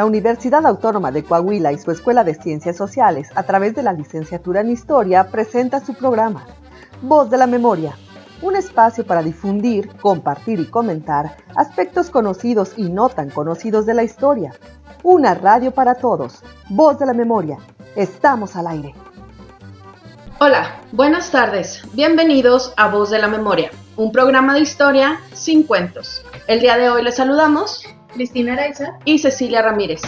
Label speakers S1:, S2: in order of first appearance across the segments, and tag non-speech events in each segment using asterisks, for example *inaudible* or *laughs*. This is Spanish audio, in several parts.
S1: La Universidad Autónoma de Coahuila y su Escuela de Ciencias Sociales, a través de la licenciatura en Historia, presenta su programa, Voz de la Memoria, un espacio para difundir, compartir y comentar aspectos conocidos y no tan conocidos de la historia. Una radio para todos, Voz de la Memoria. Estamos al aire.
S2: Hola, buenas tardes. Bienvenidos a Voz de la Memoria, un programa de historia sin cuentos. El día de hoy les saludamos
S3: Cristina Araiza
S2: y Cecilia Ramírez.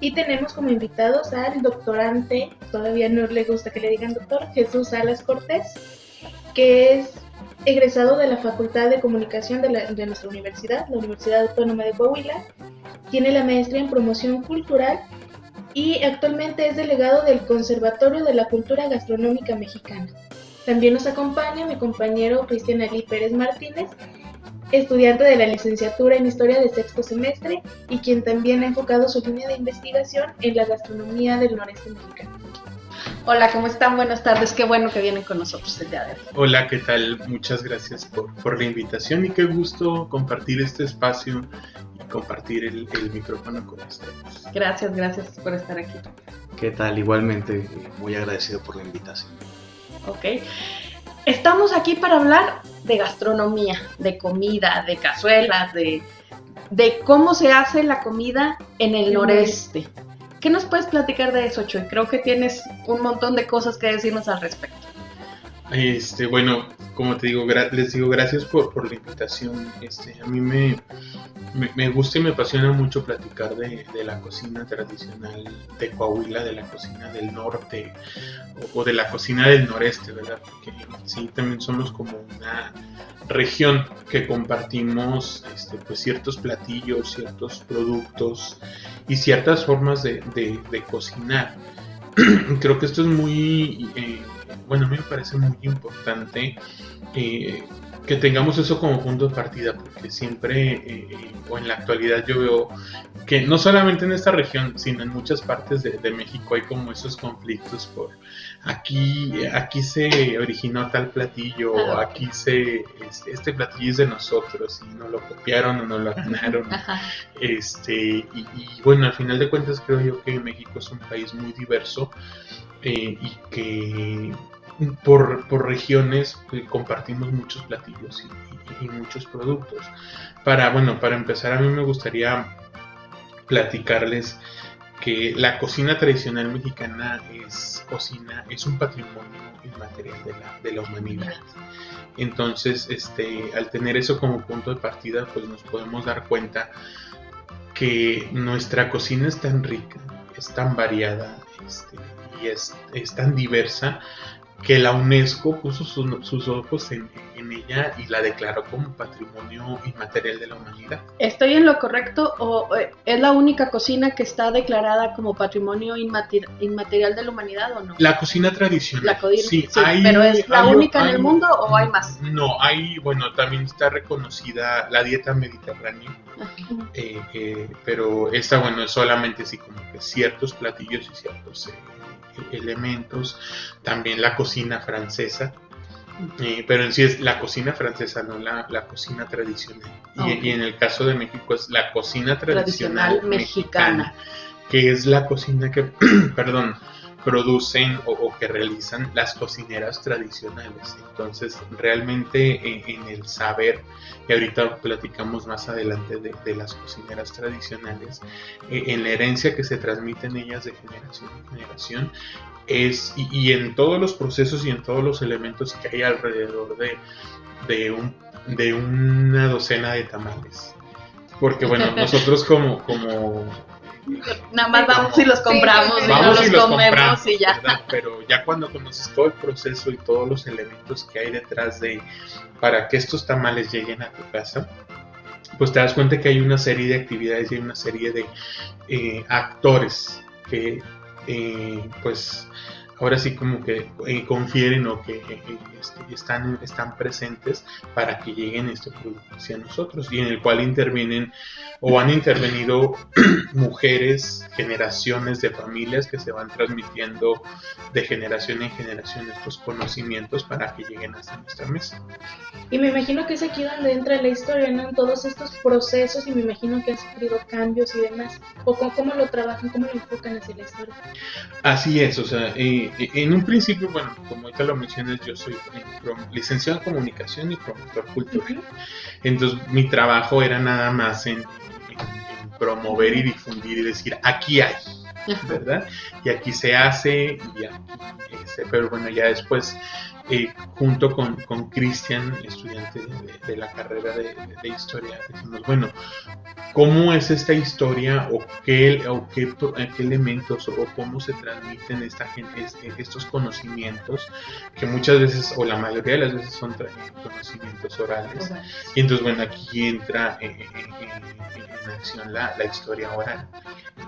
S3: Y tenemos como invitados al doctorante, todavía no le gusta que le digan doctor, Jesús Salas Cortés, que es egresado de la Facultad de Comunicación de, de, nuestra universidad, la Universidad Autónoma de Coahuila. Tiene la maestría en promoción cultural y actualmente es delegado del Conservatorio de la Cultura Gastronómica Mexicana. También nos acompaña mi compañero Cristian Ali Pérez Martínez, estudiante de la licenciatura en Historia de sexto semestre y quien también ha enfocado su línea de investigación en la gastronomía del noreste mexicano.
S2: Hola, ¿cómo están? Buenas tardes, qué bueno que vienen con nosotros el día de hoy.
S4: Hola, ¿qué tal? Muchas gracias por, por la invitación y qué gusto compartir este espacio y compartir el, el micrófono con ustedes.
S2: Gracias, gracias por estar aquí.
S5: ¿Qué tal? Igualmente, muy agradecido por la invitación.
S2: Ok. Estamos aquí para hablar de gastronomía, de comida, de cazuelas, de, de cómo se hace la comida en el noreste. ¿Qué nos puedes platicar de eso, Choy? Creo que tienes un montón de cosas que decirnos al respecto.
S4: Este, bueno, como te digo, les digo gracias por, por la invitación. Este, a mí me, me, gusta y me apasiona mucho platicar de, la cocina tradicional de Coahuila, de la cocina del norte o, de la cocina del noreste, ¿verdad? Porque sí, también somos como una región que compartimos este, pues, ciertos platillos, ciertos productos y ciertas formas de cocinar. *clears throat* Creo que esto es muy... Eh, bueno, a mí me parece muy importante eh, que tengamos eso como punto de partida, porque siempre, eh, o en la actualidad yo veo que no solamente en esta región, sino en muchas partes de, de México hay como esos conflictos por aquí, aquí se originó tal platillo, o aquí se, este, este, platillo es de nosotros y no lo copiaron o no lo ganaron. *laughs* este, y, y bueno, al final de cuentas creo yo que México es un país muy diverso eh, y que por, por regiones compartimos muchos platillos y, muchos productos. Para, bueno, para empezar a mí me gustaría platicarles que la cocina tradicional mexicana es cocina, es un patrimonio inmaterial de la, de la humanidad. Entonces, este, al tener eso como punto de partida, pues nos podemos dar cuenta que nuestra cocina es tan rica, es tan variada este, y es, es tan diversa que la UNESCO puso su, sus ojos en, en, ella y la declaró como patrimonio inmaterial de la humanidad.
S2: ¿Estoy en lo correcto o es la única cocina que está declarada como patrimonio inmater inmaterial de la humanidad o no?
S4: La cocina tradicional.
S2: La co sí, sí hay, pero es la hay, única hay, en el mundo o hay más?
S4: No, hay, bueno, también está reconocida la dieta mediterránea, eh, eh, pero esta, bueno, es solamente así como que ciertos platillos y ciertos... Eh, elementos, también la cocina francesa, eh, pero en sí es la cocina francesa, no la, la cocina tradicional. Okay. Y, y, en el caso de México es la cocina tradicional,
S2: tradicional mexicana, mexicana,
S4: que es la cocina que, *clears throat* perdón, producen o, o, que realizan las cocineras tradicionales. Entonces, realmente en el saber, y ahorita platicamos más adelante de, de las cocineras tradicionales, eh, en la herencia que se transmiten ellas de generación en generación, es, y, y, en todos los procesos y en todos los elementos que hay alrededor de, de, un, de una docena de tamales. Porque bueno, *laughs* nosotros como, como
S2: Nada más vamos y los compramos, sí,
S4: y,
S2: los
S4: comemos
S2: y ya.
S4: ¿verdad? Pero ya cuando conoces todo el proceso y todos los elementos que hay detrás de para que estos tamales lleguen a tu casa, pues te das cuenta que hay una serie de actividades y hay una serie de eh, actores que eh, pues ahora sí como que eh, confieren o que eh, este, están, están presentes para que lleguen este producto hacia nosotros y en el cual intervienen o han intervenido *clears throat* mujeres, generaciones de familias que se van transmitiendo de generación en generación estos conocimientos para que lleguen hasta nuestra mesa.
S3: Y me imagino que es aquí donde entra la historia, ¿no? En todos estos procesos y me imagino que han sufrido cambios y demás. ¿O cómo, lo trabajan, cómo lo enfocan hacia la historia?
S4: Así es, o sea, eh, eh, en un principio, bueno, como ahorita lo mencionas, yo soy eh, licenciado en comunicación y promotor cultural. Entonces, mi trabajo era nada más en promover y difundir y decir, aquí hay, ¿verdad? Y aquí se hace, y este, pero bueno, ya después, eh, junto con Cristian, estudiante de, la carrera de, historia, decimos, bueno, ¿cómo es esta historia o qué, o qué, elementos o cómo se transmiten esta gente, estos conocimientos que muchas veces, o la mayoría de las veces son conocimientos orales? Y entonces, bueno, aquí entra eh, eh, en acción la, la historia oral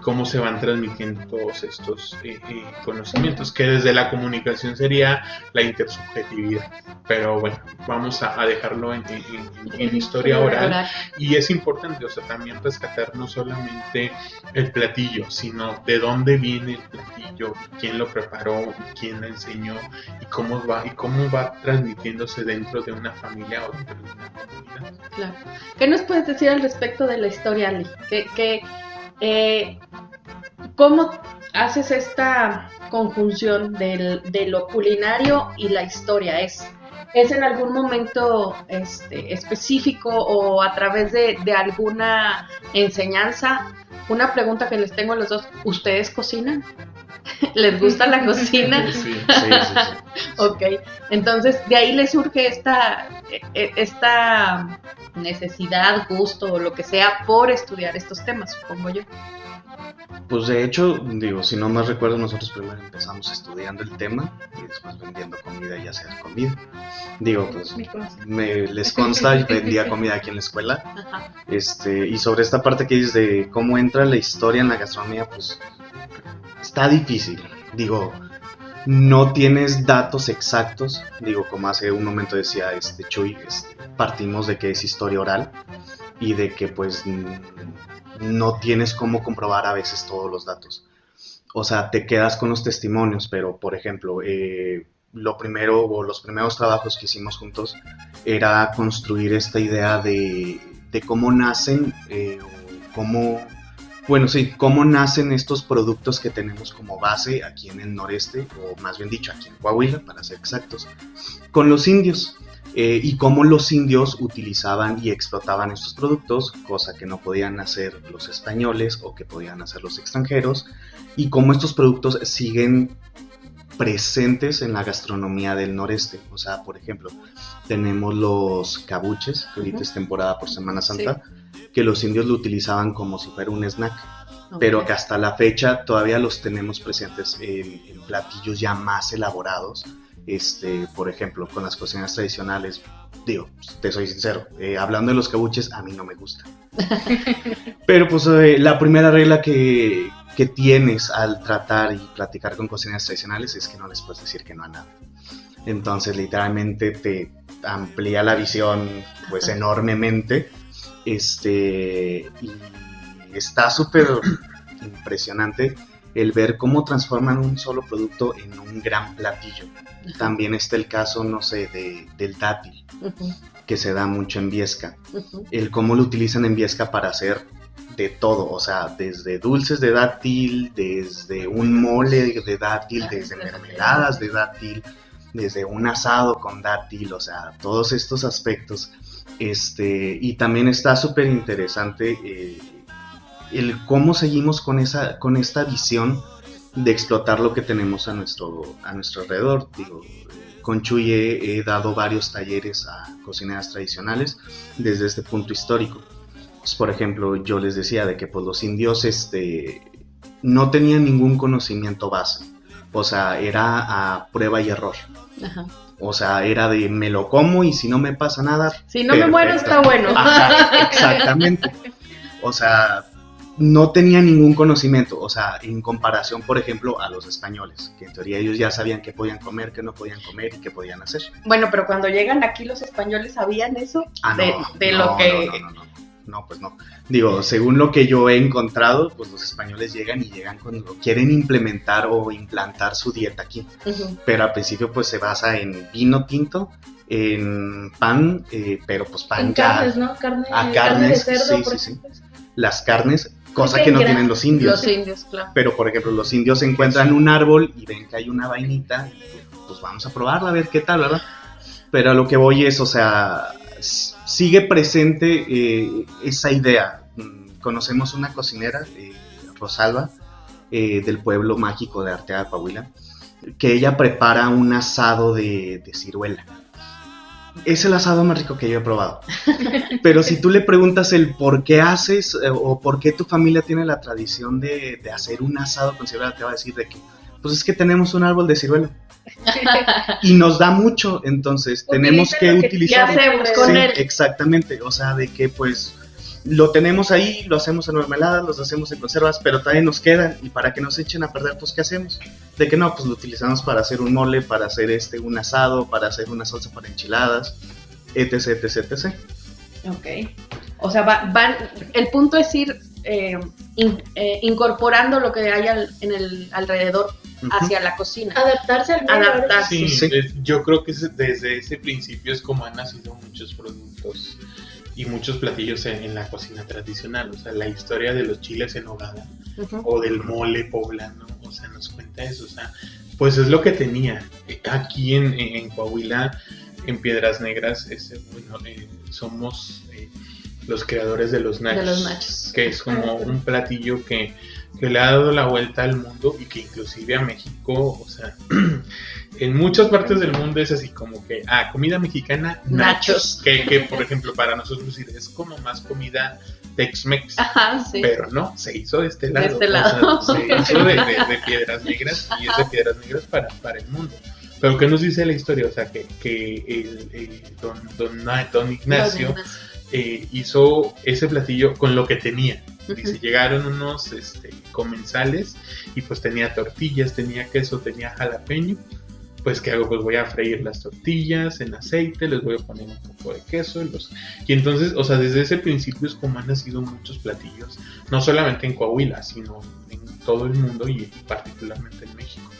S4: cómo se van transmitiendo todos estos eh, eh, conocimientos, que desde la comunicación sería la intersubjetividad. Pero bueno, vamos a, dejarlo en, historia oral. Y es importante, o sea, también rescatar no solamente el platillo, sino de dónde viene el platillo, quién lo preparó, quién lo enseñó y cómo va, y cómo va transmitiéndose dentro de una familia o dentro de una comunidad.
S2: Claro. ¿Qué nos puedes decir al respecto de la historia, Ali? ¿Qué, qué eh, ¿Cómo haces esta conjunción de lo culinario y la historia? ¿Es, es en algún momento este, específico o a través de, alguna enseñanza? Una pregunta que les tengo a los dos, ¿ustedes cocinan? *laughs* ¿Les gusta la cocina? *laughs* Sí, sí, sí, *laughs* ok, entonces de ahí les surge esta, e, esta necesidad, gusto o lo que sea por estudiar estos temas, supongo yo.
S5: Pues de hecho, digo, si no me recuerdo, nosotros primero empezamos estudiando el tema y después vendiendo comida y hacer comida. Digo, pues me, les consta, vendía comida aquí en la escuela. Este, y sobre esta parte que dices de cómo entra la historia en la gastronomía, pues está difícil. Digo, no tienes datos exactos. Digo, como hace un momento decía este Chuy, este, partimos de que es historia oral y de que pues no tienes cómo comprobar a veces todos los datos. O sea, te quedas con los testimonios, pero por ejemplo, eh, lo primero o los primeros trabajos que hicimos juntos era construir esta idea de, cómo nacen, eh, cómo, bueno, sí, cómo nacen estos productos que tenemos como base aquí en el noreste, o más bien dicho, aquí en Coahuila, para ser exactos, con los indios. Eh, y cómo los indios utilizaban y explotaban estos productos, cosa que no podían hacer los españoles o que podían hacer los extranjeros, y cómo estos productos siguen presentes en la gastronomía del noreste. O sea, por ejemplo, tenemos los cabuches, que ahorita es temporada por Semana Santa, que los indios lo utilizaban como si fuera un snack. Pero que hasta la fecha todavía los tenemos presentes en platillos ya más elaborados, este, por ejemplo, con las cocinas tradicionales, digo, te soy sincero, eh, hablando de los cabuches, a mí no me gusta. *laughs* Pero pues eh, la primera regla que, que, tienes al tratar y platicar con cocinas tradicionales es que no les puedes decir que no a nada. Entonces literalmente te amplía la visión pues enormemente. Este, y está súper impresionante el ver cómo transforman un solo producto en un gran platillo. También está el caso, no sé, de, del dátil, que se da mucho en Viesca. El cómo lo utilizan en Viesca para hacer de todo, o sea, desde dulces de dátil, desde un mole de dátil, desde mermeladas de dátil, desde un asado con dátil, o sea, todos estos aspectos. Este, y también está súper interesante eh, el cómo seguimos con, esa, con esta visión de explotar lo que tenemos a nuestro, a nuestro alrededor. Digo, con Chuy he, dado varios talleres a cocineras tradicionales desde este punto histórico. Pues, por ejemplo, yo les decía de que pues, los indios este, no tenían ningún conocimiento base. O sea, era a prueba y error. O sea, era de me lo como y si no me pasa nada.
S2: Si no me muero está bueno.
S5: exactamente. O sea, no tenía ningún conocimiento, o sea, en comparación, por ejemplo, a los españoles, que en teoría ellos ya sabían qué podían comer, qué no podían comer y qué podían hacer.
S2: Bueno, pero cuando llegan aquí los españoles sabían eso
S5: Ah,
S2: de,
S5: no,
S2: de
S5: no,
S2: lo que...
S5: No, no, no, no. No, pues no. Digo, según lo que yo he encontrado, pues los españoles llegan y llegan cuando quieren implementar o implantar su dieta aquí. Pero al principio pues se basa en vino tinto, en pan, eh, pero pues pan
S3: En
S5: ya,
S3: carnes, ¿no? Carne,
S5: Ah,
S3: carne de
S5: carnes,
S3: cerdo,
S5: sí,
S3: por
S5: sí, sí. las carnes, cosa
S3: que
S5: que no
S3: en
S5: tienen los indios.
S2: Los indios, claro.
S5: Pero por ejemplo, los indios encuentran un árbol y ven que hay una vainita, pues vamos a probarla a ver qué tal, ¿verdad? Pero a lo que voy es, o sea, sigue presente eh, esa idea. Mm, Conocemos una cocinera, eh, Rosalba, eh, del pueblo mágico de Arteaga, Coahuila, que ella prepara un asado de, de ciruela. Es el asado más rico que yo he probado. Pero si tú le preguntas el por qué haces eh, o por qué tu familia tiene la tradición de, de hacer un asado con ciruela, te va a decir de que, pues es que tenemos un árbol de ciruela *laughs* y nos da mucho, entonces tenemos que
S3: que
S5: utilizar.
S2: ¿Qué hacemos con
S5: Sí,
S2: él?
S5: exactamente, o sea, de que pues lo tenemos ahí, lo hacemos en mermeladas, los hacemos en conservas, pero todavía nos quedan y para que no se echen a perder, pues ¿qué hacemos? De que no, pues lo utilizamos para hacer un mole, para hacer este un asado, para hacer una salsa para enchiladas, etc, etc, etc.
S2: Ok. O sea, va- van, el punto es ir eh, in- eh, incorporando lo que hay al- en el alrededor
S5: Ujú.
S2: hacia la cocina.
S3: Adaptarse al medio.
S2: Adaptarse.
S4: Sí,
S5: Sí.
S4: es- yo creo que es- desde ese principio es como han nacido muchos productos y muchos platillos en, en la cocina tradicional. O sea, la historia de los chiles en hogada
S2: Ujú.
S4: o del mole poblano, o sea, nos cuenta O sea, pues es lo que tenía. Eh, Aquí en, Coahuila, en Piedras Negras, ese, bueno, eh, somos eh, los creadores de los nachos.
S2: los nachos.
S4: Que es como un platillo que, que le ha dado la vuelta al mundo y que inclusive a México, o sea, *clears throat* en muchas partes del mundo es así como que, ah, comida mexicana, nachos.
S2: Nachos.
S4: Que, que, por ejemplo, para nosotros es como más comida Tex-Mex.
S2: Sí.
S4: Pero no, se hizo de este
S2: De
S4: lado.
S2: este
S4: o sea,
S2: lado.
S4: se hizo de, de- de piedras negras y es de piedras negras para, para el mundo. Pero ¿qué nos dice la historia? O sea, que, que el, don, don, Na- don Ignacio eh, hizo ese platillo con lo que tenía. Dice,
S2: Ujú.
S4: llegaron unos este, comensales y pues tenía tortillas, tenía queso, tenía jalapeño. Pues ¿qué hago? Pues voy a freír las tortillas en aceite, les voy a poner un poco de queso. y Los... Y entonces, o sea, desde ese principio es como han nacido muchos platillos, no solamente en Coahuila, sino en todo el mundo y particularmente en México.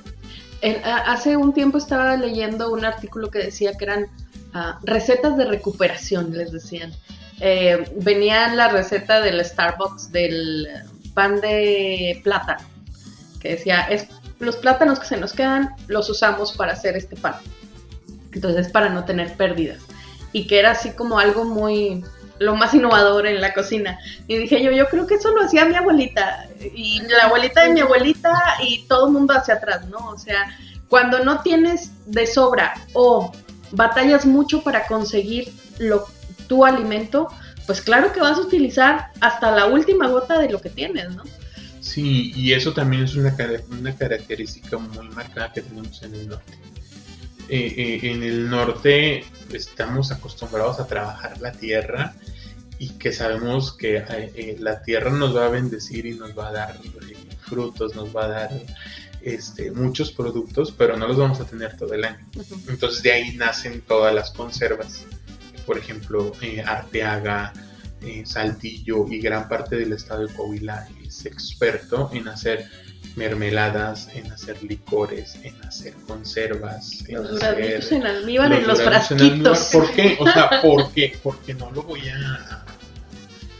S2: Hace un tiempo estaba leyendo un artículo que decía que eran ah, recetas de recuperación, les decían. Eh, venía la receta del Starbucks del pan de plátano, que decía, es los plátanos que se nos quedan, los usamos para hacer este pan. Entonces, para no tener pérdidas. Y que era así como algo muy, lo más innovador en la cocina. Y dije yo, yo creo que eso lo hacía mi abuelita. Y la abuelita de mi abuelita y todo el mundo hacia atrás, ¿no? O sea, cuando no tienes de sobra o batallas mucho para conseguir tu alimento, pues claro que vas a utilizar hasta la última gota de lo que tienes, ¿no?
S4: Sí, y eso también es una, una característica muy marcada que tenemos en el norte. Eh, eh, en el norte estamos acostumbrados a trabajar la tierra y que sabemos que eh, la tierra nos va a bendecir y nos va a dar frutos, nos va a dar este, muchos productos, pero no los vamos a tener todo el año. Entonces de ahí nacen todas las conservas. Por ejemplo, Arteaga, Saltillo y gran parte del estado de Coahuila es experto en hacer mermeladas, en hacer licores, en hacer conservas, en
S2: Los en almíbar, en los
S4: en
S2: frasquitos.
S4: ¿Por qué? O sea, ¿por qué? Porque no lo voy a,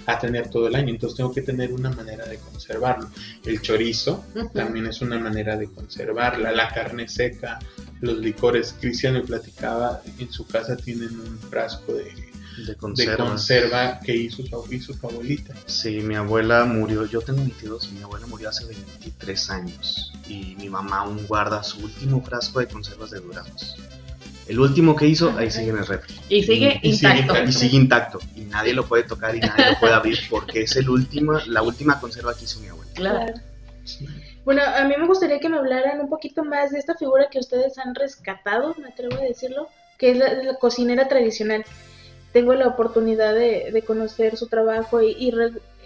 S4: a tener todo el año, entonces tengo que tener una manera de conservarlo. El chorizo también es una manera de conservarla, la carne seca, los licores. Cristian me platicaba, en su casa tienen un frasco de,
S5: De
S4: conserva que hizo su, hizo su abuelita.
S5: Sí, mi abuela murió, yo tengo 22, mi abuela murió hace 23 años y mi mamá aún guarda su último frasco de conservas de duraznos. El último que hizo, ahí sigue en el refri.
S2: Y sigue
S4: Y sigue
S2: intacto.
S5: Y sigue intacto y nadie lo puede tocar y nadie lo puede abrir porque es el último, la última conserva que hizo mi abuela.
S2: Claro.
S4: Sí.
S3: Bueno, a mí me gustaría que me hablaran un poquito más de esta figura que ustedes han rescatado, me atrevo a decirlo, que es la, la cocinera tradicional. Tengo la oportunidad de, conocer su trabajo y,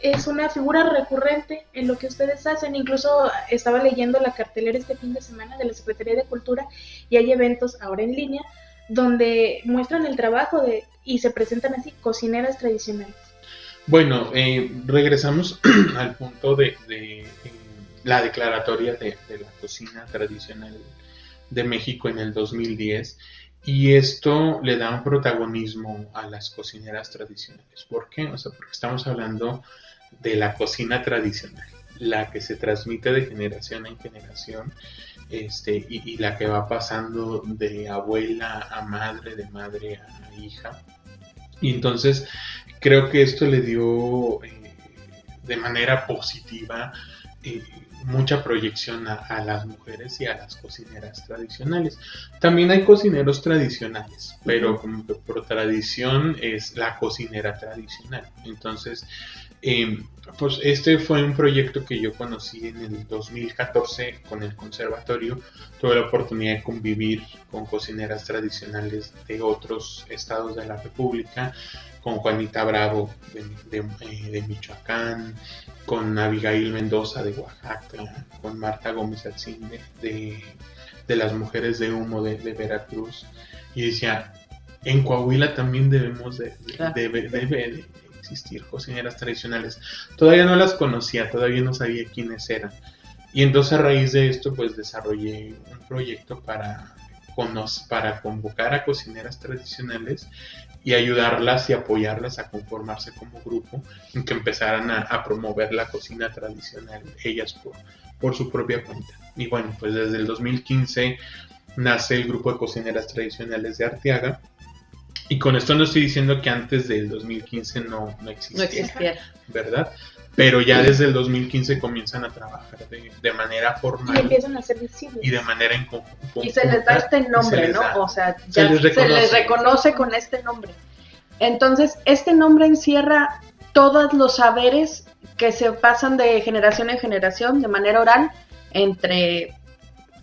S3: es una figura recurrente en lo que ustedes hacen. Incluso estaba leyendo la cartelera este fin de semana de la Secretaría de Cultura y hay eventos ahora en línea donde muestran el trabajo de y se presentan así cocineras tradicionales.
S4: Bueno, eh, regresamos *clears throat* al punto de, eh, la declaratoria de, la cocina tradicional de México en el 2010 y esto le da un protagonismo a las cocineras tradicionales. ¿Por qué? O sea, porque estamos hablando de la cocina tradicional, la que se transmite de generación en generación este, y, la que va pasando de abuela a madre, de madre a hija. Y entonces creo que esto le dio eh, de manera positiva eh, mucha proyección a, las mujeres y a las cocineras tradicionales. También hay cocineros tradicionales, pero como que por tradición es la cocinera tradicional. Entonces, em, pues este fue un proyecto que yo conocí en el 2014 con el conservatorio. Tuve la oportunidad de convivir con cocineras tradicionales de otros estados de la República con Juanita Bravo de, eh, Michoacán, con Abigail Mendoza de Oaxaca, con Marta Gómez Alcín de, las Mujeres de Humo de, Veracruz. Y decía, en Coahuila también debemos de, existir cocineras tradicionales. Todavía no las conocía, todavía no sabía quiénes eran. Y entonces a raíz de esto pues desarrollé un proyecto para, para convocar a cocineras tradicionales y ayudarlas y apoyarlas a conformarse como grupo en que empezaran a, promover la cocina tradicional ellas por, por su propia cuenta. Y bueno, pues desde el 2015 nace el grupo de cocineras tradicionales de Arteaga. Y con esto no estoy diciendo que antes del 2015 no, no existía, ¿verdad? Pero ya desde el 2015 comienzan a trabajar de, manera formal.
S3: Y empiezan a ser visibles.
S4: Y de manera en conjunto.
S2: Y se les da este nombre, ¿no? o sea, ya se les, reconoce con este nombre. Entonces, este nombre encierra todos los saberes que se pasan de generación en generación de manera oral entre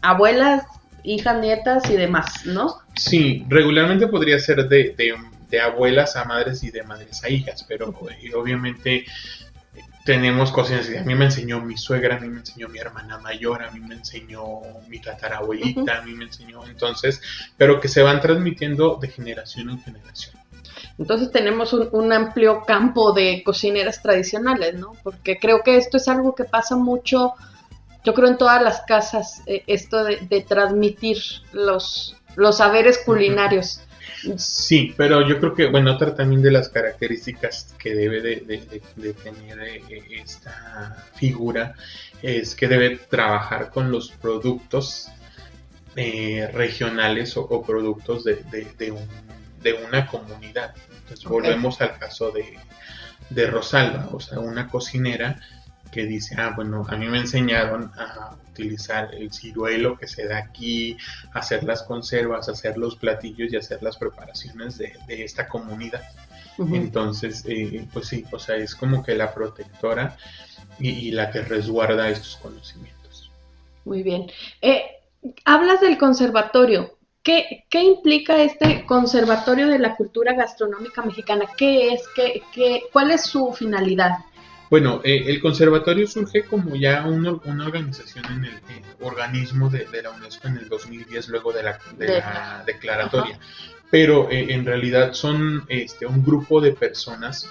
S2: abuelas, hijas, nietas y demás, ¿no?
S4: Sí, regularmente podría ser de, de abuelas a madres y de madres a hijas, pero eh, obviamente tenemos cosas A mí me enseñó mi suegra, a mí me enseñó mi hermana mayor, a mí me enseñó mi tatarabuelita, a mí me enseñó entonces, pero que se van transmitiendo de generación en generación.
S2: Entonces tenemos un, amplio campo de cocineras tradicionales, ¿no? Porque creo que esto es algo que pasa mucho, yo creo en todas las casas, eh, esto de, transmitir los, los saberes culinarios.
S4: Sí, pero yo creo que, bueno, otra también de las características que debe de, tener eh, esta figura es que debe trabajar con los productos eh, regionales o, productos de, una comunidad. Entonces volvemos al caso de Rosalba, o sea, una cocinera que dice, ah, bueno, a mí me enseñaron a utilizar el ciruelo que se da aquí, hacer las conservas, hacer los platillos y hacer las preparaciones de, esta comunidad. Entonces, eh, pues sí, o sea, es como que la protectora y, la que resguarda estos conocimientos.
S2: Muy bien. Eh, hablas del conservatorio. ¿Qué, ¿Qué, implica este conservatorio de la cultura gastronómica mexicana? ¿Qué es? ¿Qué, qué, ¿Cuál es su finalidad?
S4: Bueno, eh, el conservatorio surge como ya una, organización en el organismo de, la UNESCO en el 2010, luego de la, declaratoria. Pero eh, en realidad son este, un grupo de personas,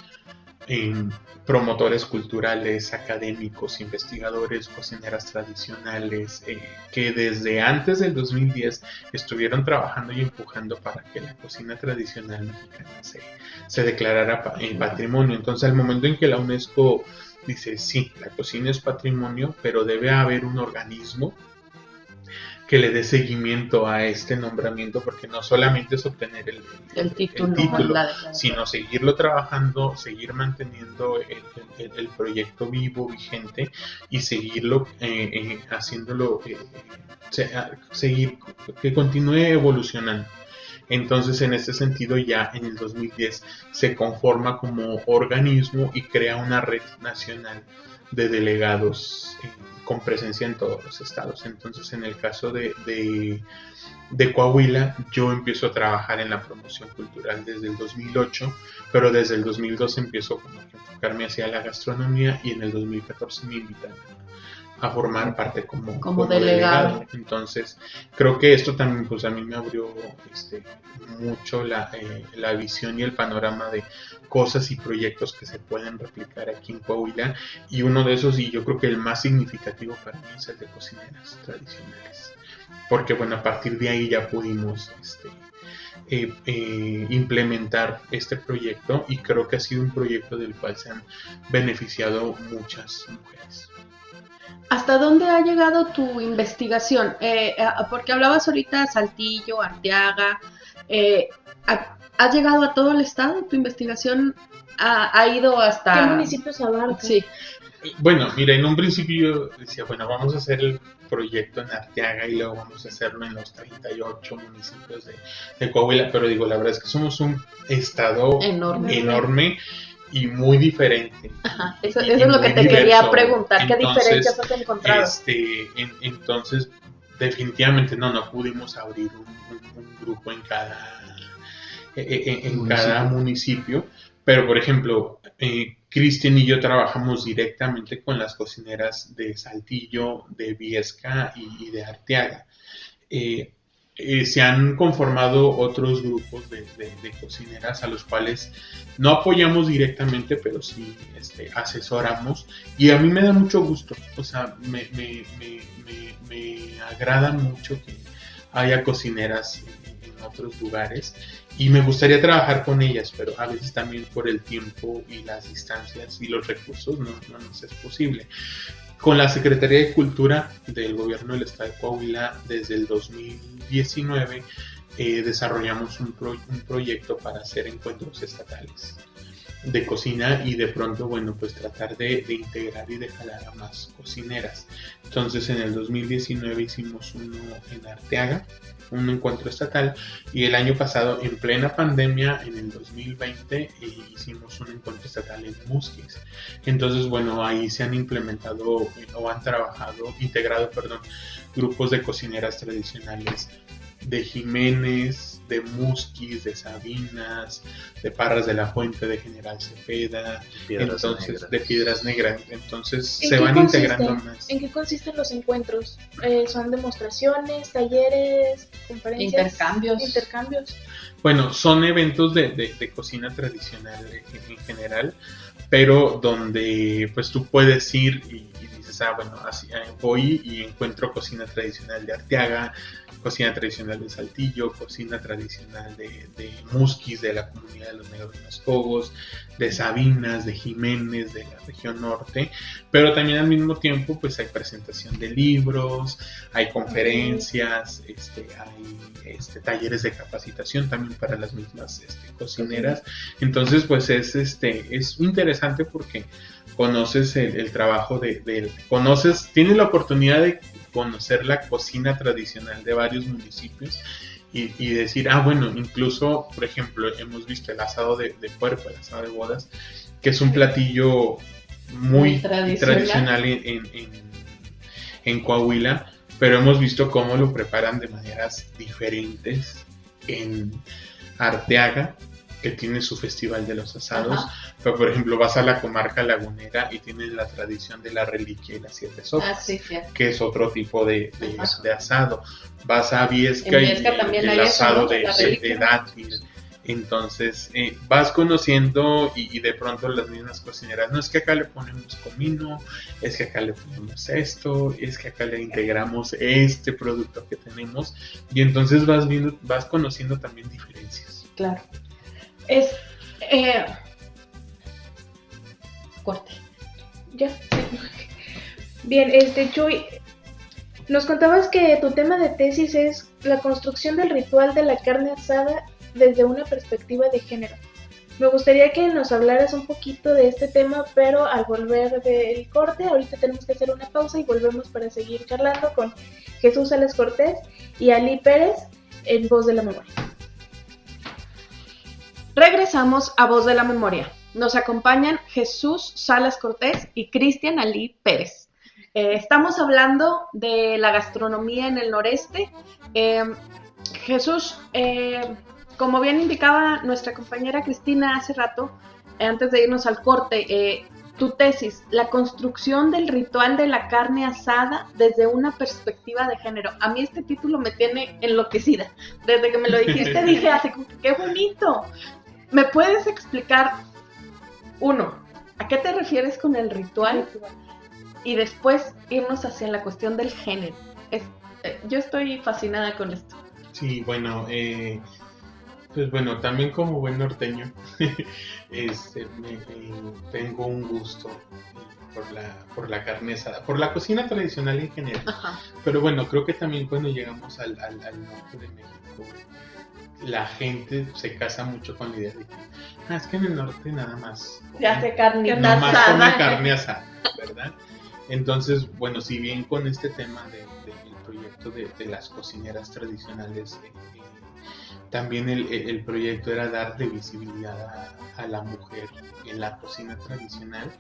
S4: em, promotores culturales, académicos, investigadores, cocineras tradicionales, eh, que desde antes del 2010 estuvieron trabajando y empujando para que la cocina tradicional mexicana se, se declarara en patrimonio. Entonces, al momento en que la UNESCO dice, sí, la cocina es patrimonio, pero debe haber un organismo que le dé seguimiento a este nombramiento, porque no solamente es obtener el, título, sino seguirlo trabajando, seguir manteniendo el, proyecto vivo, vigente, y seguirlo eh, eh, haciéndolo, eh, seguir, que continúe evolucionando. Entonces, en este sentido, ya en el 2010 se conforma como organismo y crea una red nacional de delegados con presencia en todos los estados. Entonces, en el caso de, de, Coahuila, yo empiezo a trabajar en la promoción cultural desde el 2008, pero desde el 2012 empiezo a enfocarme hacia la gastronomía y en el 2014 me invitan a formar parte como,
S2: como, delegado.
S4: Entonces, creo que esto también, pues a mí me abrió este, mucho la, eh, la visión y el panorama de cosas y proyectos que se pueden replicar aquí en Coahuila. Y uno de esos, y yo creo que el más significativo para mí, es el de cocineras tradicionales. Porque, bueno, a partir de ahí ya pudimos este, eh, eh, implementar este proyecto y creo que ha sido un proyecto del cual se han beneficiado muchas mujeres.
S2: ¿Hasta dónde ha llegado tu investigación? Eh, porque hablabas ahorita Saltillo, Arteaga. ¿Ha llegado a todo el estado? ¿Tu investigación ha, ido hasta...?
S3: ¿Qué municipios abarca?
S2: Sí.
S4: Bueno, mira, en un principio decía, bueno, vamos a hacer el proyecto en Arteaga y luego vamos a hacerlo en los 38 municipios de, Coahuila, pero digo, la verdad es que somos un estado enorme, y muy diferente.
S2: Ajá, eso, es lo que te quería preguntar, ¿qué diferencias has encontrado?
S4: Este, entonces, definitivamente no, no pudimos abrir un grupo en cada eh, eh, en, cada municipio. Pero, por ejemplo, eh, Cristian y yo trabajamos directamente con las cocineras de Saltillo, de Viesca y, de Arteaga. Se han conformado otros grupos de, cocineras a los cuales no apoyamos directamente, pero sí este, asesoramos. Y a mí me da mucho gusto, o sea, me, me, me, me agrada mucho que haya cocineras en otros lugares y me gustaría trabajar con ellas, pero a veces también por el tiempo y las distancias y los recursos no, nos es posible. Con la Secretaría de Cultura del Gobierno del Estado de Coahuila, desde el 2019, eh, desarrollamos un, proyecto para hacer encuentros estatales de cocina y de pronto, bueno, pues tratar de, de, integrar y de jalar a más cocineras. Entonces en el 2019 hicimos uno en Arteaga, un encuentro estatal y el año pasado en plena pandemia en el 2020 eh, hicimos un encuentro estatal en Musquis. Entonces bueno ahí se han implementado eh, o han trabajado integrado perdón grupos de cocineras tradicionales de Jiménez, de Musquis, de Sabinas, de Parras de la Fuente, de General Cepeda, entonces de Piedras Negras. Entonces se van integrando más.
S3: ¿En qué consisten los encuentros? Eh, ¿Son demostraciones, talleres, conferencias?
S2: Intercambios.
S3: Intercambios.
S4: Bueno, son eventos de, de, cocina tradicional en, general, pero donde pues tú puedes ir y, dices, ah, bueno, así, eh, voy y encuentro cocina tradicional de Arteaga, cocina tradicional de Saltillo, cocina tradicional de, de Musquis, de la comunidad de los Negros de los Cogos, de Sabinas, de Jiménez, de la región norte, pero también al mismo tiempo pues hay presentación de libros, hay conferencias, este, hay este, talleres de capacitación también para las mismas este, cocineras, entonces pues es, este, es interesante porque conoces el, trabajo de, de, conoces, tienes la oportunidad de conocer la cocina tradicional de varios municipios y, decir, ah, bueno, incluso, por ejemplo, hemos visto el asado de, de puerco, el asado de bodas, que es un platillo muy, tradicional, en, en, Coahuila, pero hemos visto cómo lo preparan de maneras diferentes en Arteaga, que tiene su festival de los asados, pero por ejemplo vas a la comarca lagunera y tienes la tradición de la reliquia y las siete sopas, ah, que es otro tipo de, de, asado. Vas a Viesca, y, el asado de, de, dátil. Entonces eh, vas conociendo y, de pronto las mismas cocineras, no es que acá le ponemos comino, es que acá le ponemos esto, es que acá le integramos este producto que tenemos y entonces vas viendo, vas conociendo también diferencias.
S2: Claro es eh, corte.
S3: Ya, Bien, este Chuy, nos contabas que tu tema de tesis es la construcción del ritual de la carne asada desde una perspectiva de género. Me gustaría que nos hablaras un poquito de este tema, pero al volver del corte, ahorita tenemos que hacer una pausa y volvemos para seguir charlando con Jesús Alex Cortés y Ali Pérez en Voz de la Memoria.
S2: Regresamos a Voz de la Memoria. nos acompañan Jesús Salas Cortés y Cristian Ali Pérez. Eh, estamos hablando de la gastronomía en el noreste. Eh, Jesús, eh, como bien indicaba nuestra compañera Cristina hace rato, antes de irnos al corte, tu tesis, la construcción del ritual de la carne asada desde una perspectiva de género. A mí este título me tiene enloquecida. Desde que me lo dijiste *laughs* dije, hace qué bonito. ¿Me puedes explicar uno, ¿a qué te refieres con el ritual? Y después irnos hacia la cuestión del género. Eh, yo estoy fascinada con esto.
S4: Sí, bueno, eh, pues bueno, también como buen norteño, *laughs* este, eh, tengo un gusto por la, por la carne asada, por la cocina tradicional en general. Pero bueno, creo que también cuando llegamos al, al norte de México, la gente se casa mucho con la idea de que, ah, es que en el norte nada más.
S2: Se hace carne
S4: asada. más come carne asada, ¿verdad? Entonces, bueno, si bien con este tema del proyecto de, las cocineras tradicionales, eh, también el, proyecto era darle visibilidad a, la mujer en la cocina tradicional.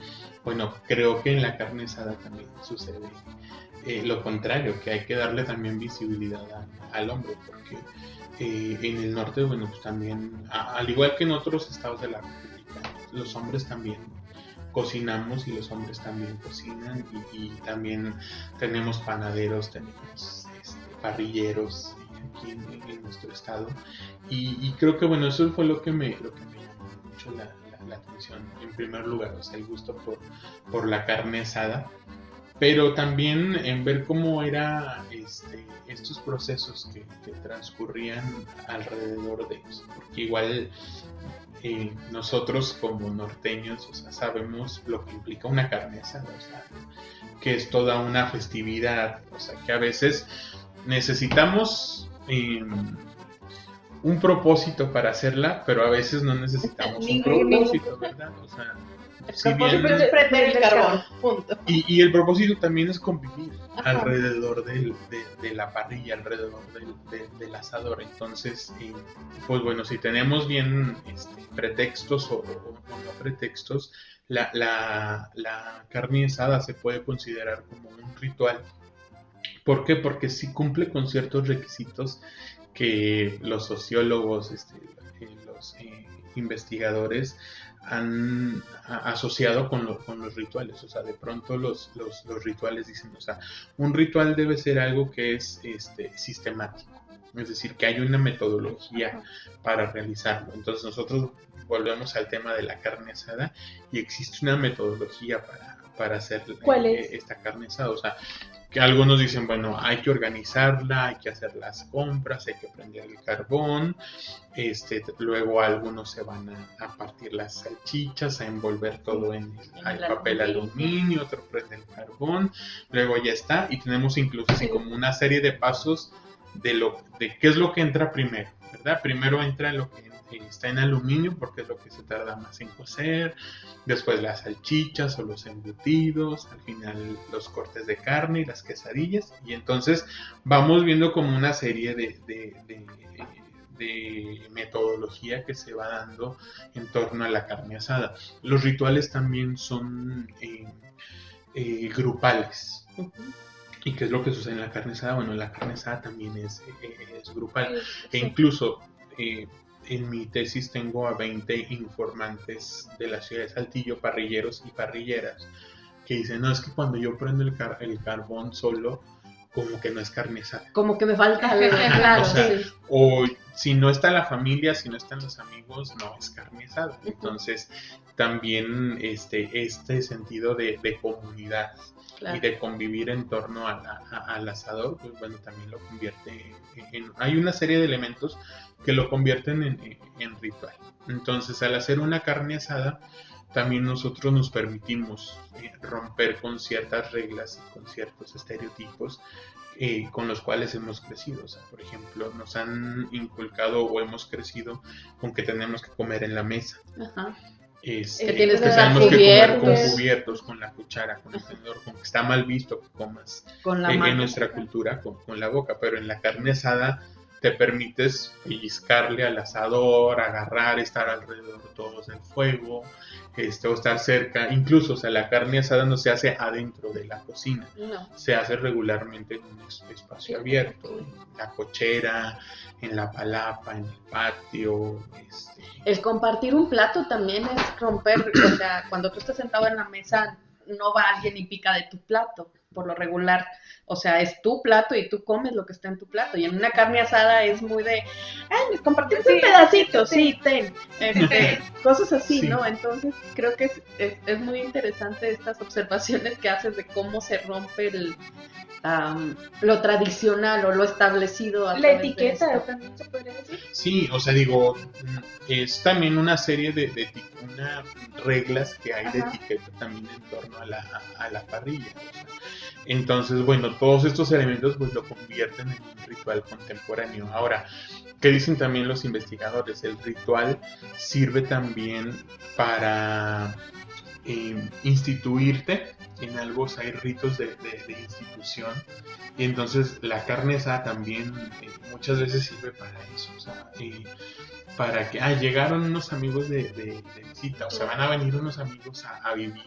S4: Bueno, creo que en la carne asada también sucede eh, lo contrario, que hay que darle también visibilidad al hombre, porque eh, en el norte, bueno, pues también, al igual que en otros estados de la República, los hombres también cocinamos y los hombres también cocinan y, también tenemos panaderos, tenemos este, parrilleros aquí en, nuestro estado. Y, creo que bueno, eso fue lo que me, lo que me llamó mucho la, atención. En primer lugar, o sea, el gusto por, por la carne asada. Pero también en ver cómo era este, estos procesos que, transcurrían alrededor de ellos, porque igual eh, nosotros como norteños, sabemos lo que implica una carne asada, que es toda una festividad, o sea, que a veces necesitamos em, un propósito para hacerla, pero a veces no necesitamos un propósito, ¿verdad? O sea, y, el propósito también es convivir alrededor de, la parrilla, alrededor del, asador. Entonces, eh, pues bueno, si tenemos bien este, pretextos o, no pretextos, la, la, carne asada se puede considerar como un ritual. ¿Por qué? Porque si cumple con ciertos requisitos que los sociólogos, este, los eh, investigadores han asociado con, con, los rituales. O sea, de pronto los, los, rituales dicen, o sea, un ritual debe ser algo que es este, sistemático. Es decir, que hay una metodología para realizarlo. Entonces nosotros volvemos al tema de la carne asada y existe una metodología para, para hacer
S2: eh,
S4: esta carne asada. O sea, que algunos dicen, bueno, hay que organizarla, hay que hacer las compras, hay que prender el carbón, este, luego algunos se van a, partir las salchichas, a envolver todo en el, papel aluminio, otro prende el carbón, luego ya está, y tenemos incluso así como una serie de pasos de lo de qué es lo que entra primero, ¿verdad? Primero entra lo que está en aluminio porque es lo que se tarda más en cocer, después las salchichas o los embutidos, al final los cortes de carne y las quesadillas, y entonces vamos viendo como una serie de, de, metodología que se va dando en torno a la carne asada. Los rituales también son eh, eh, grupales. ¿Y qué es lo que sucede en la carne asada? Bueno, la carne asada también es, eh, grupal. E incluso en mi tesis tengo a 20 informantes de la ciudad de Saltillo, parrilleros y parrilleras, que dicen, no, es que cuando yo prendo el, el carbón solo, como que no es carne.
S2: Como que me falta algo, *laughs* claro.
S4: O, si no está la familia, si no están los amigos, no es carne asada. Entonces, también este, este sentido de, comunidad y de convivir en torno al asador, pues bueno, también lo convierte en... Hay una serie de elementos que lo convierten en, ritual. Entonces, al hacer una carne asada, también nosotros nos permitimos eh, romper con ciertas reglas y con ciertos estereotipos eh, con los cuales hemos crecido. O sea, por ejemplo, nos han inculcado o hemos crecido con que tenemos que comer en la mesa. Ajá. Este, que tienes que, tenemos que comer con cubiertos, con la cuchara, con el tenedor, con que está mal visto que comas en, nuestra cultura con, con, la boca, pero en la carne asada te permites pellizcarle al asador, agarrar, estar alrededor todos del fuego, este, o estar cerca, incluso, o sea, la carne asada no se hace adentro de la cocina, se hace regularmente en un espacio abierto, en la cochera, en la palapa, en el patio. Este.
S2: El compartir un plato también es romper, o sea, cuando tú estás sentado en la mesa, no va alguien y pica de tu plato, por lo regular. O sea, es tu plato y tú comes lo que está en tu plato. Y en una carne asada es muy de, ay, compartimos un pedacito, sí, ten. Este, *laughs* cosas así, ¿no? Entonces, creo que es, es, muy interesante estas observaciones que haces de cómo se rompe el, lo tradicional o lo establecido.
S3: la etiqueta también se podría decir.
S4: Sí, o sea, digo, es también una serie de, de reglas que hay de etiqueta también en torno a la, a, la parrilla. entonces, bueno, todos estos elementos pues lo convierten en un ritual contemporáneo. Ahora, ¿qué dicen también los investigadores? El ritual sirve también para eh, instituirte en algo, hay ritos de, institución y entonces la carne también eh, muchas veces sirve para eso, o sea, eh, para que, ah, llegaron unos amigos de, visita, o sea, van a venir unos amigos a, vivir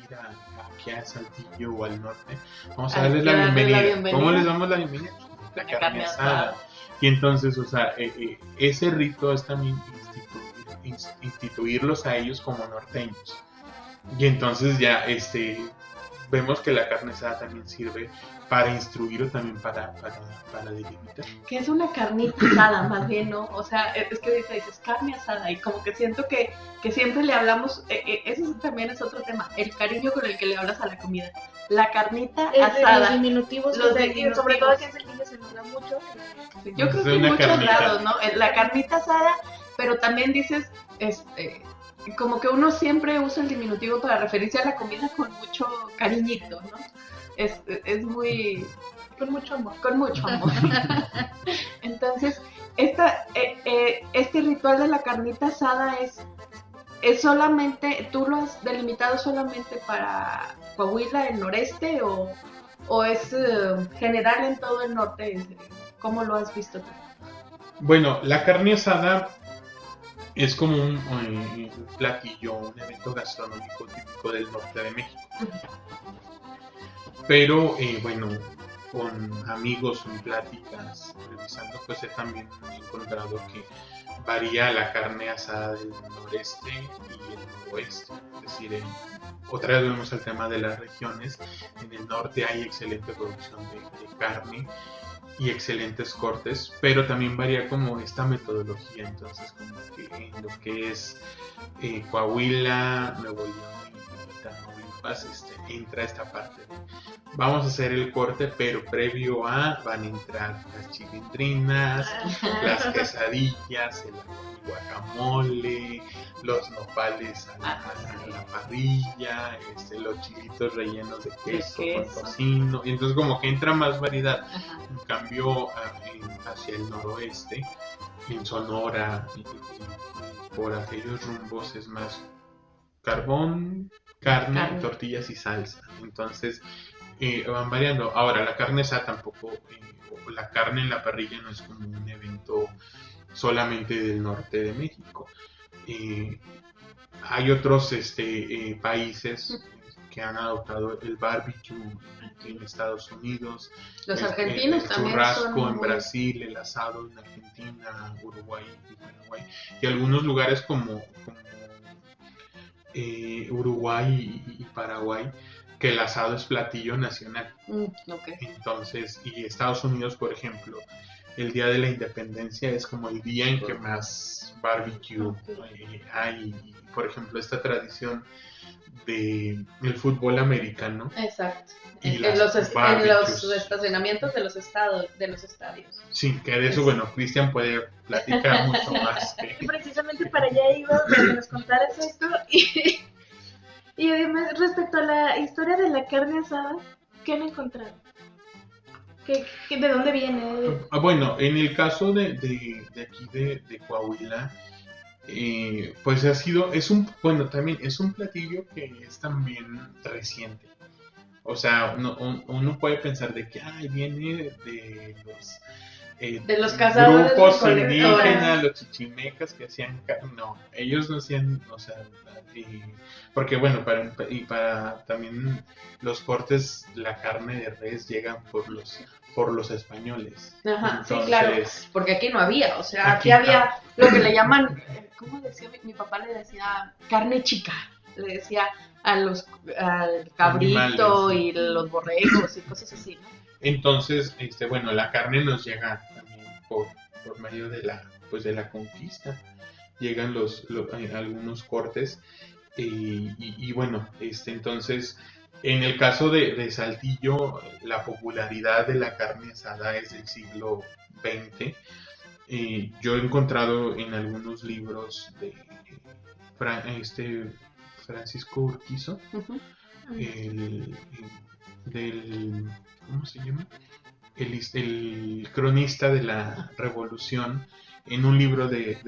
S4: aquí a Saltillo o al norte, vamos a darles la bienvenida. ¿Cómo les damos la bienvenida? La, carne, asada. Y entonces, o sea, ese rito es también instituirlos a ellos como norteños. Y entonces ya, este, vemos que la carne asada también sirve para instruir o también para, para, para delimitar.
S2: Que es una carnita asada, más bien, ¿no? O sea, es que dices, dices carne asada y como que siento que, que siempre le hablamos, eh, eh, eso también es otro tema, el cariño con el que le hablas a la comida. La carnita asada.
S3: los diminutivos, los de, sobre todo aquí en Sevilla se nos da mucho.
S2: Yo creo que en muchos lados, ¿no? La carnita asada, pero también dices, este como que uno siempre usa el diminutivo para referirse a la comida con mucho cariñito, ¿no? Es, es muy...
S3: Con mucho amor.
S2: Con mucho amor. *laughs* Entonces, esta, eh, eh, este ritual de la carnita asada es, es solamente, tú lo has delimitado solamente para Coahuila, el noreste, o, o es eh, general en todo el norte? ¿Cómo lo has visto tú?
S4: Bueno, la carne asada es como un, platillo, un evento gastronómico típico del norte de México. Pero eh, bueno, con amigos en pláticas, revisando, pues he también encontrado que varía la carne asada del noreste y el noroeste. Es decir, otra vez vemos el tema de las regiones. En el norte hay excelente producción de carne y excelentes cortes, pero también varía como esta metodología, entonces como que en lo que es eh, Coahuila, Nuevo León Tamaulipas este, entra esta parte vamos a hacer el corte, pero previo a van a entrar las chilindrinas, las quesadillas, el guacamole, los nopales a la, parrilla, este, los chilitos rellenos de queso, con tocino, y entonces como que entra más variedad. Cambio, hacia el noroeste, en Sonora, por aquellos rumbos es más carbón, carne, tortillas y salsa. Entonces eh, van variando. Ahora, la carne esa tampoco, eh, la carne en la parrilla no es como un evento solamente del norte de México. Eh, hay otros este, países *laughs* que han adoptado el barbecue en Estados Unidos,
S2: los argentinos
S4: el, churrasco en Brasil, el asado en Argentina, Uruguay y Paraguay, y algunos lugares como, Uruguay y Paraguay que el asado es platillo nacional.
S2: Mm,
S4: Entonces, y Estados Unidos, por ejemplo, el día de la independencia es como el día en que más barbecue eh, hay. Por ejemplo, esta tradición de el fútbol americano.
S2: Exacto. en, los, estacionamientos de los estados, de los estadios.
S4: Sí, que de eso, bueno, Cristian puede platicar *laughs* mucho más.
S3: Precisamente para allá iba, para que nos contaras esto y y además, respecto a la historia de la carne asada, ¿qué han encontrado? ¿Qué, de dónde viene?
S4: Ah, bueno, en el caso de, de, aquí de, de Coahuila, eh, pues ha sido, es un, bueno, también es un platillo que es también reciente. O sea, uno, uno puede pensar de que, ay, viene de los eh,
S2: de los cazadores
S4: grupos indígenas, los chichimecas que hacían no, ellos no hacían, o sea, porque bueno, para y para también los cortes la carne de res llegan por los por los españoles.
S2: Ajá, sí, claro, porque aquí no había, o sea, aquí, había lo que le llaman, ¿cómo decía mi, papá le decía carne chica? Le decía a los al cabrito y los borregos y cosas así, ¿no?
S4: Entonces, este, bueno, la carne nos llega por, por medio de la, pues de la conquista. Llegan los, eh, algunos cortes y, bueno, este, entonces, en el caso de, Saltillo, la popularidad de la carne asada es del siglo XX. yo he encontrado en algunos libros de este Francisco Urquizo, del ¿cómo se llama? El, cronista de la revolución en un libro de,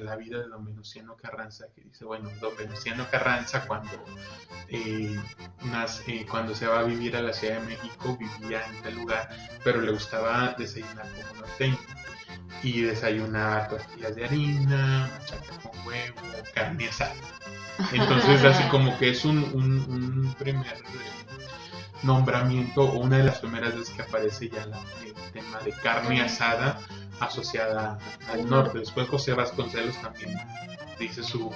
S4: la vida de don Venustiano Carranza que dice, bueno, don Venustiano Carranza cuando, eh, nace, eh, cuando se va a vivir a la Ciudad de México vivía en tal lugar, pero le gustaba desayunar como norteño y desayunar tortillas de harina, machaca con huevo, carne asada. Entonces así *laughs* como que es un, un primer nombramiento o una de las primeras veces que aparece ya el tema de carne asada asociada al norte. Después José Vasconcelos también dice su